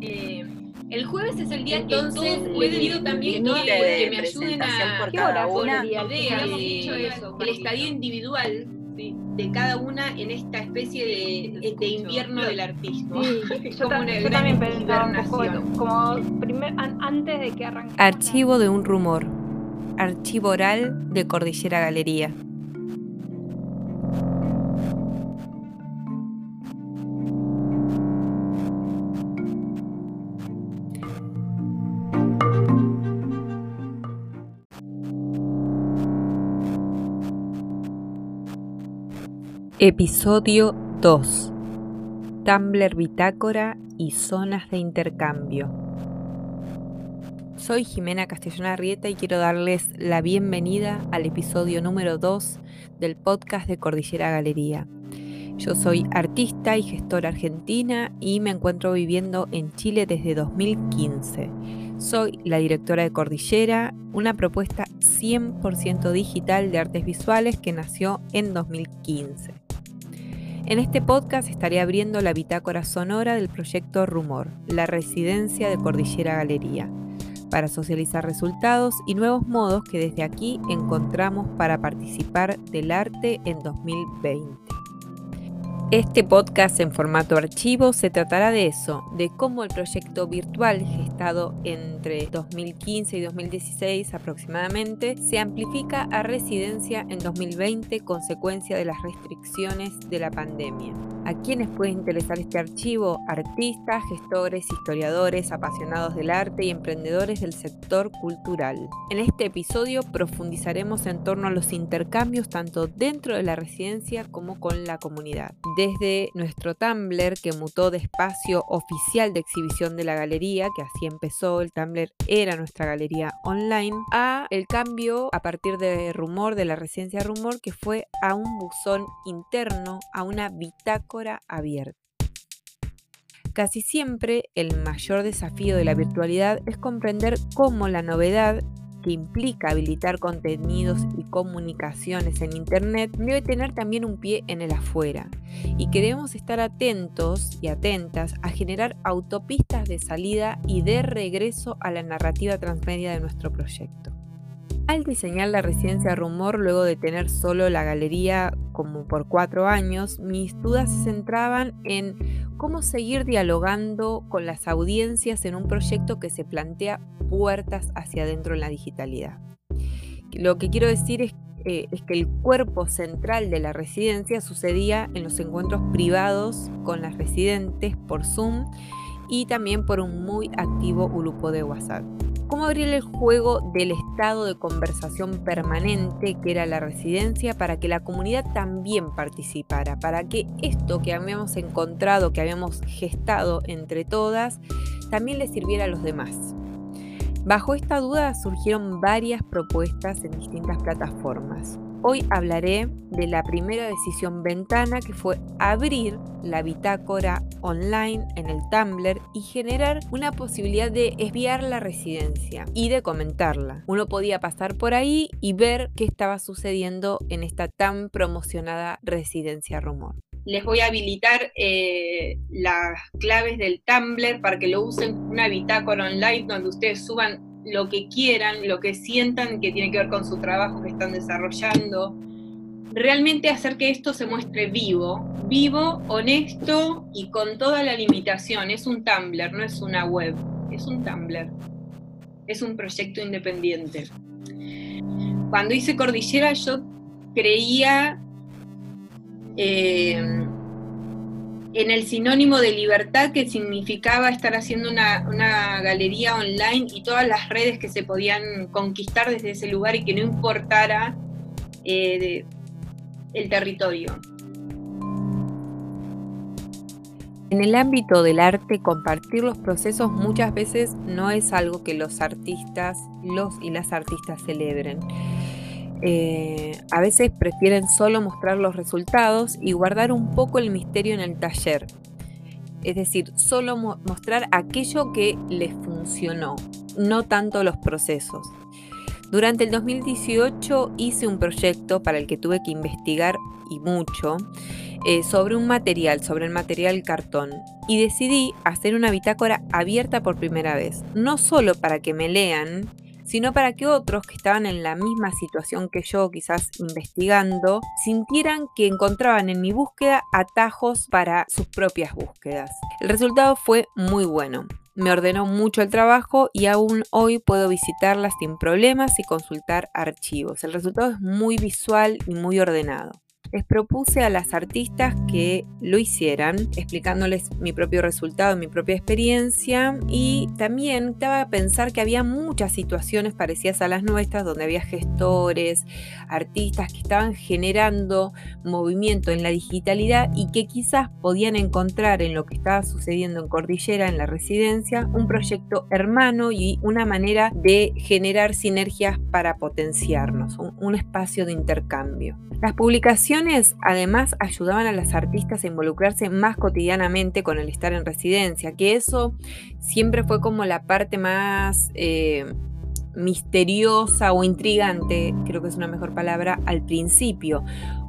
Eh, el jueves es el día Entonces, que todos pueden ir también que, que me ayuden a por ¿Qué cada una. ideas, Habíamos de- dicho eso, el estadio individual de cada una en esta especie de, de invierno del artista. Sí, yo, yo también pensaba un poco como primer, an- antes de que arranquemos. Archivo de un rumor. Archivo oral de Cordillera Galería. Episodio 2. Tumblr Bitácora y zonas de intercambio. Soy Jimena Castellón Arrieta y quiero darles la bienvenida al episodio número 2 del podcast de Cordillera Galería. Yo soy artista y gestora argentina y me encuentro viviendo en Chile desde 2015. Soy la directora de Cordillera, una propuesta 100% digital de artes visuales que nació en 2015. En este podcast estaré abriendo la bitácora sonora del proyecto Rumor, la residencia de Cordillera Galería, para socializar resultados y nuevos modos que desde aquí encontramos para participar del arte en 2020. Este podcast en formato archivo se tratará de eso, de cómo el proyecto virtual gestado entre 2015 y 2016 aproximadamente se amplifica a residencia en 2020 consecuencia de las restricciones de la pandemia. ¿A quiénes puede interesar este archivo? Artistas, gestores, historiadores, apasionados del arte y emprendedores del sector cultural. En este episodio profundizaremos en torno a los intercambios tanto dentro de la residencia como con la comunidad desde nuestro Tumblr que mutó de espacio oficial de exhibición de la galería, que así empezó, el Tumblr era nuestra galería online, a el cambio a partir de Rumor, de la residencia Rumor, que fue a un buzón interno, a una bitácora abierta. Casi siempre el mayor desafío de la virtualidad es comprender cómo la novedad que implica habilitar contenidos y comunicaciones en Internet debe tener también un pie en el afuera y que debemos estar atentos y atentas a generar autopistas de salida y de regreso a la narrativa transmedia de nuestro proyecto. Al diseñar la residencia Rumor, luego de tener solo la galería como por cuatro años, mis dudas se centraban en cómo seguir dialogando con las audiencias en un proyecto que se plantea puertas hacia adentro en la digitalidad. Lo que quiero decir es, eh, es que el cuerpo central de la residencia sucedía en los encuentros privados con las residentes por Zoom y también por un muy activo grupo de WhatsApp. ¿Cómo abrir el juego del estado de conversación permanente que era la residencia para que la comunidad también participara? Para que esto que habíamos encontrado, que habíamos gestado entre todas, también le sirviera a los demás. Bajo esta duda surgieron varias propuestas en distintas plataformas. Hoy hablaré de la primera decisión ventana que fue abrir la bitácora online en el Tumblr y generar una posibilidad de espiar la residencia y de comentarla. Uno podía pasar por ahí y ver qué estaba sucediendo en esta tan promocionada residencia rumor. Les voy a habilitar eh, las claves del Tumblr para que lo usen una bitácora online donde ustedes suban lo que quieran, lo que sientan que tiene que ver con su trabajo que están desarrollando. Realmente hacer que esto se muestre vivo, vivo, honesto y con toda la limitación. Es un Tumblr, no es una web, es un Tumblr. Es un proyecto independiente. Cuando hice Cordillera yo creía eh, en el sinónimo de libertad que significaba estar haciendo una, galería online y todas las redes que se podían conquistar desde ese lugar y que no importara eh, el territorio. En el ámbito del arte, compartir los procesos muchas veces no es algo que los artistas, los y las artistas celebren. Eh, a veces prefieren solo mostrar los resultados y guardar un poco el misterio en el taller. Es decir, solo mo mostrar aquello que les funcionó, no tanto los procesos. Durante el 2018 hice un proyecto para el que tuve que investigar y mucho eh, sobre un material, sobre el material cartón. Y decidí hacer una bitácora abierta por primera vez, no solo para que me lean, sino para que otros que estaban en la misma situación que yo, quizás investigando, sintieran que encontraban en mi búsqueda atajos para sus propias búsquedas. El resultado fue muy bueno. Me ordenó mucho el trabajo y aún hoy puedo visitarlas sin problemas y consultar archivos. El resultado es muy visual y muy ordenado les propuse a las artistas que lo hicieran, explicándoles mi propio resultado, mi propia experiencia y también estaba a pensar que había muchas situaciones parecidas a las nuestras donde había gestores, artistas que estaban generando movimiento en la digitalidad y que quizás podían encontrar en lo que estaba sucediendo en Cordillera, en la residencia, un proyecto hermano y una manera de generar sinergias para potenciarnos, un, un espacio de intercambio. Las publicaciones además ayudaban a las artistas a involucrarse más cotidianamente con el estar en residencia, que eso siempre fue como la parte más eh, misteriosa o intrigante, creo que es una mejor palabra, al principio.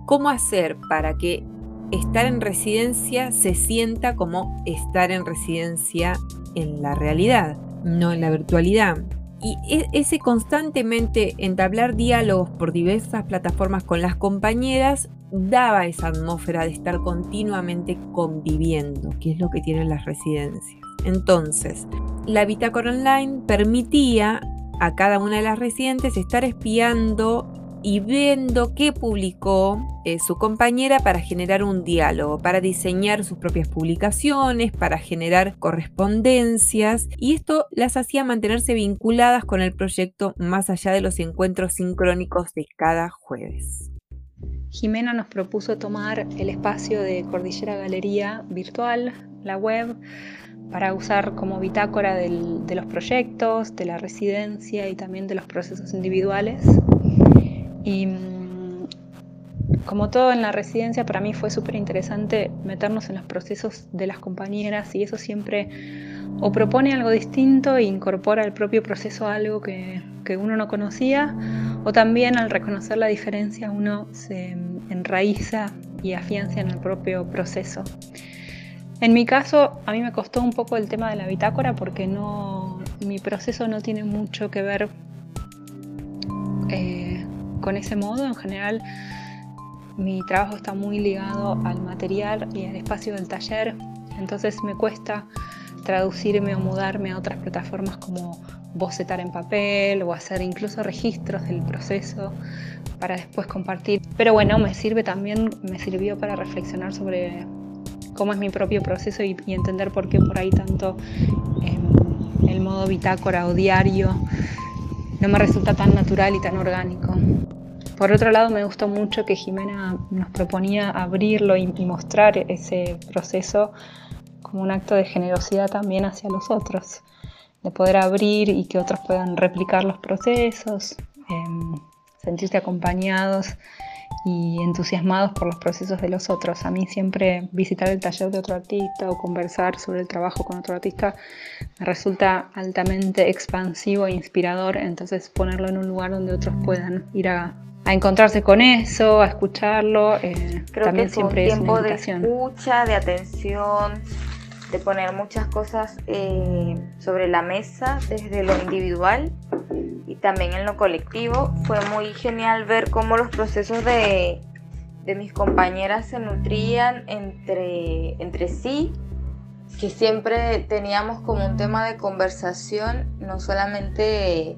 ¿Cómo hacer para que estar en residencia se sienta como estar en residencia en la realidad, no en la virtualidad? Y e, ese constantemente entablar diálogos por diversas plataformas con las compañeras daba esa atmósfera de estar continuamente conviviendo, que es lo que tienen las residencias. Entonces, la bitácora online permitía a cada una de las residentes estar espiando y viendo qué publicó eh, su compañera para generar un diálogo, para diseñar sus propias publicaciones, para generar correspondencias y esto las hacía mantenerse vinculadas con el proyecto más allá de los encuentros sincrónicos de cada jueves. Jimena nos propuso tomar el espacio de Cordillera Galería virtual, la web, para usar como bitácora de los proyectos, de la residencia y también de los procesos individuales. Y mm, como todo en la residencia, para mí fue súper interesante meternos en los procesos de las compañeras y eso siempre o propone algo distinto e incorpora al propio proceso algo que, que uno no conocía, o también al reconocer la diferencia uno se enraiza y afianza en el propio proceso. En mi caso, a mí me costó un poco el tema de la bitácora porque no, mi proceso no tiene mucho que ver eh, con ese modo. En general, mi trabajo está muy ligado al material y al espacio del taller, entonces me cuesta traducirme o mudarme a otras plataformas como bocetar en papel o hacer incluso registros del proceso para después compartir. Pero bueno, me sirve también, me sirvió para reflexionar sobre cómo es mi propio proceso y, entender por qué por ahí tanto el modo bitácora o diario no me resulta tan natural y tan orgánico. Por otro lado, me gustó mucho que Jimena nos proponía abrirlo y, mostrar ese proceso como un acto de generosidad también hacia los otros, de poder abrir y que otros puedan replicar los procesos, em, sentirse acompañados y entusiasmados por los procesos de los otros. A mí siempre visitar el taller de otro artista o conversar sobre el trabajo con otro artista me resulta altamente expansivo e inspirador, entonces ponerlo en un lugar donde otros puedan ir a a encontrarse con eso, a escucharlo. Eh, Creo también que siempre un tiempo de escucha, de atención, de poner muchas cosas eh, sobre la mesa desde lo individual y también en lo colectivo. Fue muy genial ver cómo los procesos de, de mis compañeras se nutrían entre, entre sí, que siempre teníamos como un tema de conversación, no solamente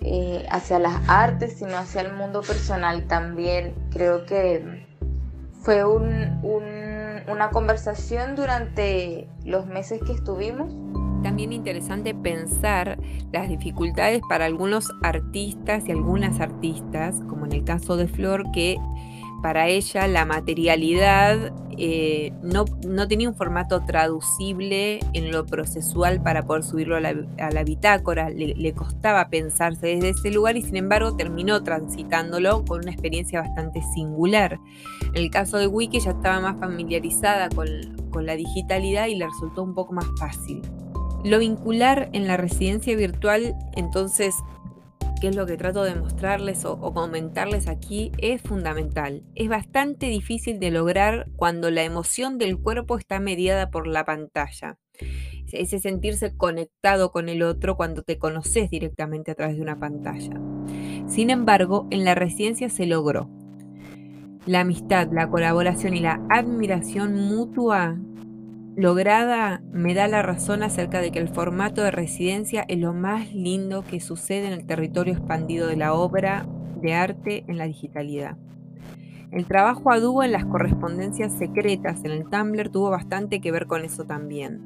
eh, hacia las artes, sino hacia el mundo personal también. Creo que fue una conversación durante los meses que estuvimos. También interesante pensar las dificultades para algunos artistas y algunas artistas, como en el caso de Flor, que para ella la materialidad eh, no, tenía un formato traducible en lo procesual para poder subirlo a la, bitácora, le, costaba pensarse desde ese lugar y sin embargo terminó transitándolo con una experiencia bastante singular. En el caso de Wiki ya estaba más familiarizada con, con la digitalidad y le resultó un poco más fácil. Lo vincular en la residencia virtual entonces que es lo que trato de mostrarles o, comentarles aquí, es fundamental. Es bastante difícil de lograr cuando la emoción del cuerpo está mediada por la pantalla. Ese sentirse conectado con el otro cuando te conoces directamente a través de una pantalla. Sin embargo, en la residencia se logró. La amistad, la colaboración y la admiración mutua lograda me da la razón acerca de que el formato de residencia es lo más lindo que sucede en el territorio expandido de la obra de arte en la digitalidad. El trabajo a dúo en las correspondencias secretas en el Tumblr tuvo bastante que ver con eso también.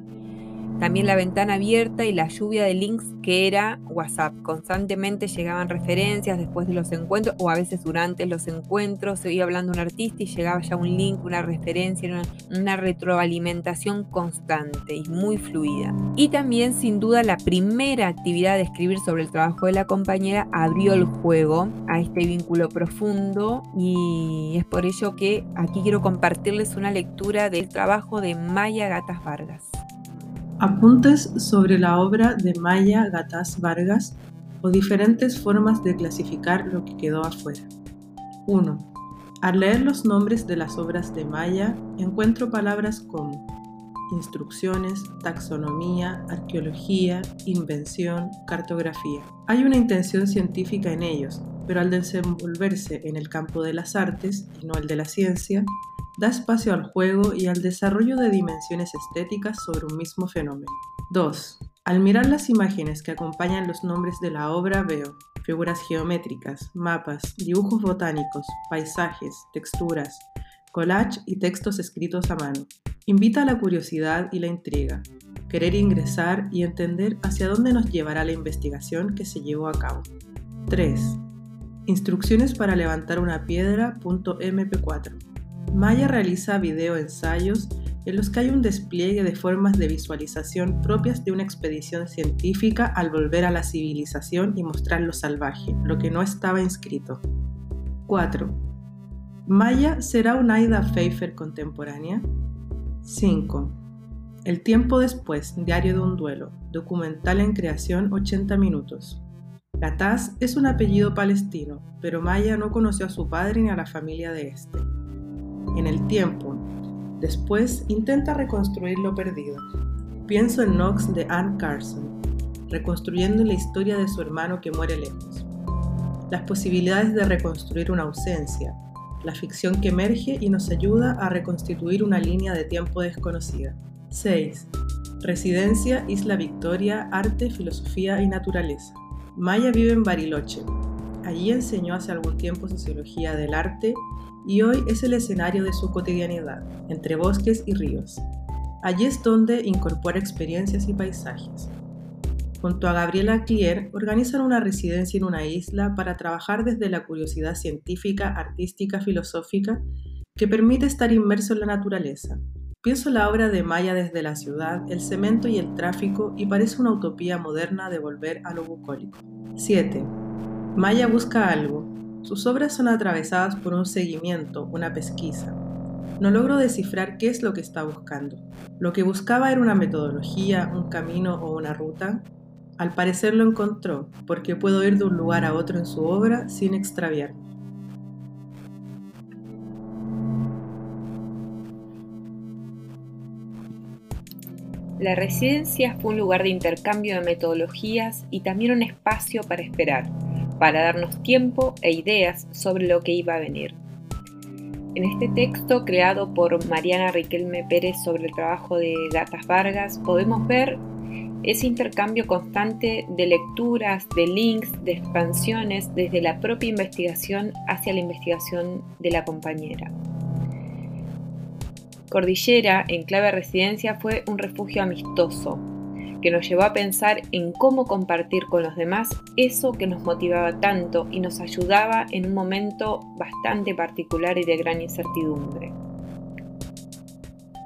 También la ventana abierta y la lluvia de links que era WhatsApp. Constantemente llegaban referencias después de los encuentros o a veces durante los encuentros. Se iba hablando un artista y llegaba ya un link, una referencia, una, retroalimentación constante y muy fluida. Y también sin duda la primera actividad de escribir sobre el trabajo de la compañera abrió el juego a este vínculo profundo y es por ello que aquí quiero compartirles una lectura del trabajo de Maya Gatas Vargas. Apuntes sobre la obra de Maya Gatás Vargas o diferentes formas de clasificar lo que quedó afuera. 1. Al leer los nombres de las obras de Maya, encuentro palabras como instrucciones, taxonomía, arqueología, invención, cartografía. Hay una intención científica en ellos, pero al desenvolverse en el campo de las artes y no el de la ciencia, da espacio al juego y al desarrollo de dimensiones estéticas sobre un mismo fenómeno. 2. Al mirar las imágenes que acompañan los nombres de la obra veo figuras geométricas, mapas, dibujos botánicos, paisajes, texturas, collage y textos escritos a mano. Invita a la curiosidad y la intriga, querer ingresar y entender hacia dónde nos llevará la investigación que se llevó a cabo. 3. Instrucciones para levantar una piedra.mp4. Maya realiza videoensayos en los que hay un despliegue de formas de visualización propias de una expedición científica al volver a la civilización y mostrar lo salvaje, lo que no estaba inscrito. 4. ¿Maya será una Aida Pfeiffer contemporánea? 5. El tiempo después, Diario de un duelo, documental en creación 80 minutos. Gataz es un apellido palestino, pero Maya no conoció a su padre ni a la familia de este en el tiempo. Después intenta reconstruir lo perdido. Pienso en Knox de Anne Carson, reconstruyendo la historia de su hermano que muere lejos. Las posibilidades de reconstruir una ausencia, la ficción que emerge y nos ayuda a reconstituir una línea de tiempo desconocida. 6. Residencia Isla Victoria, Arte, Filosofía y Naturaleza. Maya vive en Bariloche. Allí enseñó hace algún tiempo sociología del arte y hoy es el escenario de su cotidianidad, entre bosques y ríos. Allí es donde incorpora experiencias y paisajes. Junto a Gabriela Clier organizan una residencia en una isla para trabajar desde la curiosidad científica, artística, filosófica que permite estar inmerso en la naturaleza. Pienso la obra de Maya desde la ciudad, el cemento y el tráfico y parece una utopía moderna de volver a lo bucólico. 7. Maya busca algo, sus obras son atravesadas por un seguimiento, una pesquisa. No logro descifrar qué es lo que está buscando. Lo que buscaba era una metodología, un camino o una ruta. Al parecer lo encontró, porque puedo ir de un lugar a otro en su obra sin extraviarme. La residencia fue un lugar de intercambio de metodologías y también un espacio para esperar, para darnos tiempo e ideas sobre lo que iba a venir. En este texto creado por Mariana Riquelme Pérez sobre el trabajo de Gatas Vargas podemos ver ese intercambio constante de lecturas, de links, de expansiones desde la propia investigación hacia la investigación de la compañera. Cordillera, en clave residencia, fue un refugio amistoso, que nos llevó a pensar en cómo compartir con los demás eso que nos motivaba tanto y nos ayudaba en un momento bastante particular y de gran incertidumbre.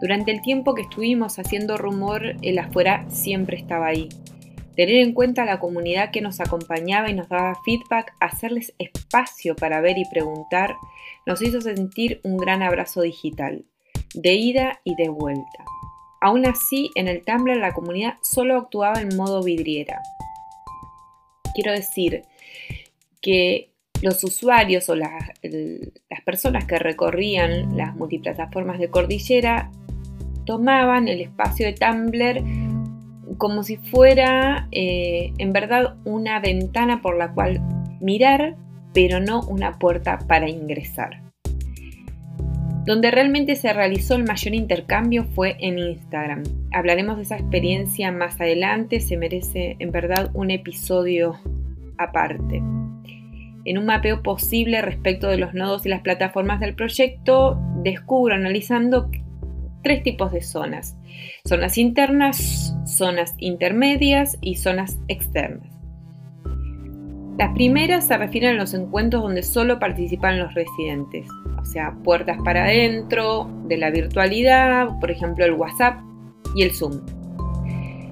Durante el tiempo que estuvimos haciendo rumor, el afuera siempre estaba ahí. Tener en cuenta la comunidad que nos acompañaba y nos daba feedback, hacerles espacio para ver y preguntar, nos hizo sentir un gran abrazo digital, de ida y de vuelta. Aún así, en el Tumblr la comunidad solo actuaba en modo vidriera. Quiero decir, que los usuarios o las personas que recorrían las multiplataformas de cordillera tomaban el espacio de Tumblr como si fuera eh, en verdad una ventana por la cual mirar, pero no una puerta para ingresar. Donde realmente se realizó el mayor intercambio fue en Instagram. Hablaremos de esa experiencia más adelante, se merece en verdad un episodio aparte. En un mapeo posible respecto de los nodos y las plataformas del proyecto, descubro analizando tres tipos de zonas. Zonas internas, zonas intermedias y zonas externas. Las primeras se refieren a los encuentros donde solo participan los residentes, o sea, puertas para adentro, de la virtualidad, por ejemplo el WhatsApp y el Zoom.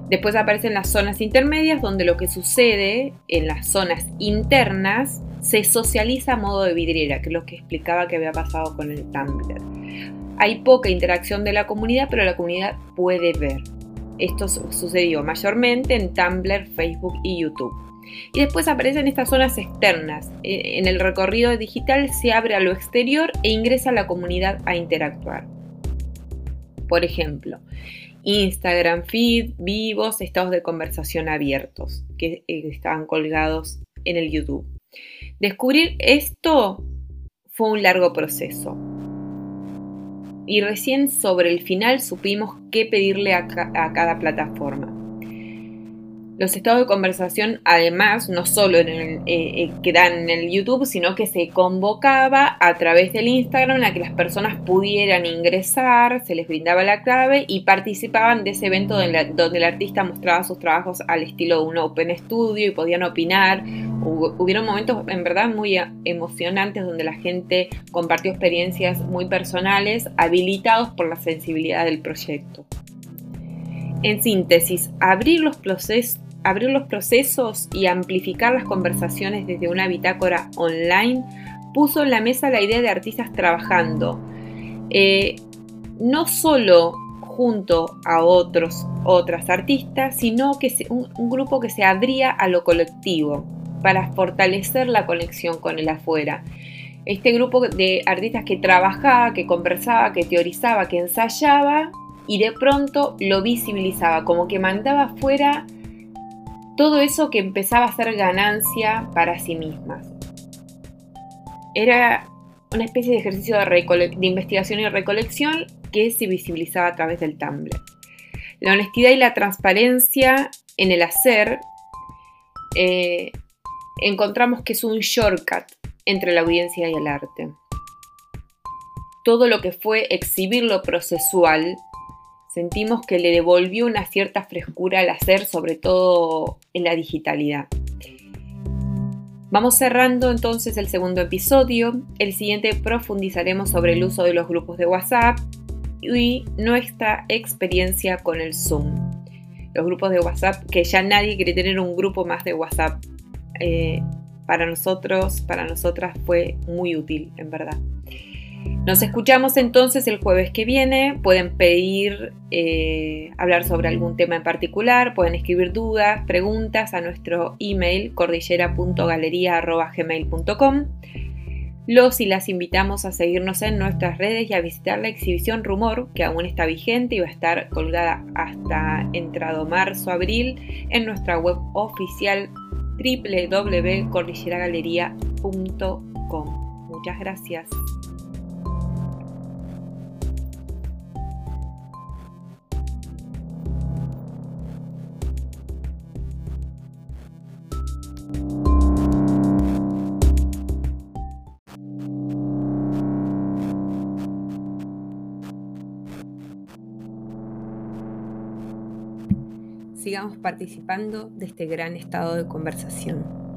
Después aparecen las zonas intermedias donde lo que sucede en las zonas internas se socializa a modo de vidriera, que es lo que explicaba que había pasado con el Tumblr. Hay poca interacción de la comunidad, pero la comunidad puede ver. Esto sucedió mayormente en Tumblr, Facebook y YouTube. Y después aparecen estas zonas externas. E, en el recorrido digital se abre a lo exterior e ingresa a la comunidad a interactuar. Por ejemplo, Instagram feed, vivos, estados de conversación abiertos que eh, estaban colgados en el YouTube. Descubrir esto fue un largo proceso. Y recién sobre el final supimos qué pedirle a cada plataforma. Los estados de conversación, además, no solo en eh, eh en el YouTube, sino que se convocaba a través del Instagram a que las personas pudieran ingresar, se les brindaba la clave y participaban de ese evento donde el artista mostraba sus trabajos al estilo de un Open Studio y podían opinar. hubieron momentos en verdad muy emocionantes donde la gente compartió experiencias muy personales, habilitados por la sensibilidad del proyecto. En síntesis, abrir los procesos abrir los procesos y amplificar las conversaciones desde una bitácora online puso en la mesa la idea de artistas trabajando, eh, no solo junto a otros, otras artistas, sino que un, un grupo que se abría a lo colectivo para fortalecer la conexión con el afuera. Este grupo de artistas que trabajaba, que conversaba, que teorizaba, que ensayaba y de pronto lo visibilizaba, como que mandaba afuera todo eso que empezaba a ser ganancia para sí mismas. Era una especie de ejercicio de, investigación y recolección que se visibilizaba a través del Tumblr. La honestidad y la transparencia en el hacer eh, encontramos que es un shortcut entre la audiencia y el arte. Todo lo que fue exhibir lo procesual sentimos que le devolvió una cierta frescura al hacer, sobre todo en la digitalidad. Vamos cerrando entonces el segundo episodio. El siguiente profundizaremos sobre el uso de los grupos de WhatsApp y nuestra experiencia con el Zoom. Los grupos de WhatsApp, que ya nadie quiere tener un grupo más de WhatsApp. Eh, para nosotros, para nosotras fue muy útil, en verdad. Nos escuchamos entonces el jueves que viene. Pueden pedir eh, hablar sobre algún tema en particular, pueden escribir dudas, preguntas a nuestro email cordillera.galería.gmail.com. Los y las invitamos a seguirnos en nuestras redes y a visitar la exhibición Rumor, que aún está vigente y va a estar colgada hasta entrado marzo-abril en nuestra web oficial www.cordilleragalería.com. Muchas gracias. Sigamos participando de este gran estado de conversación.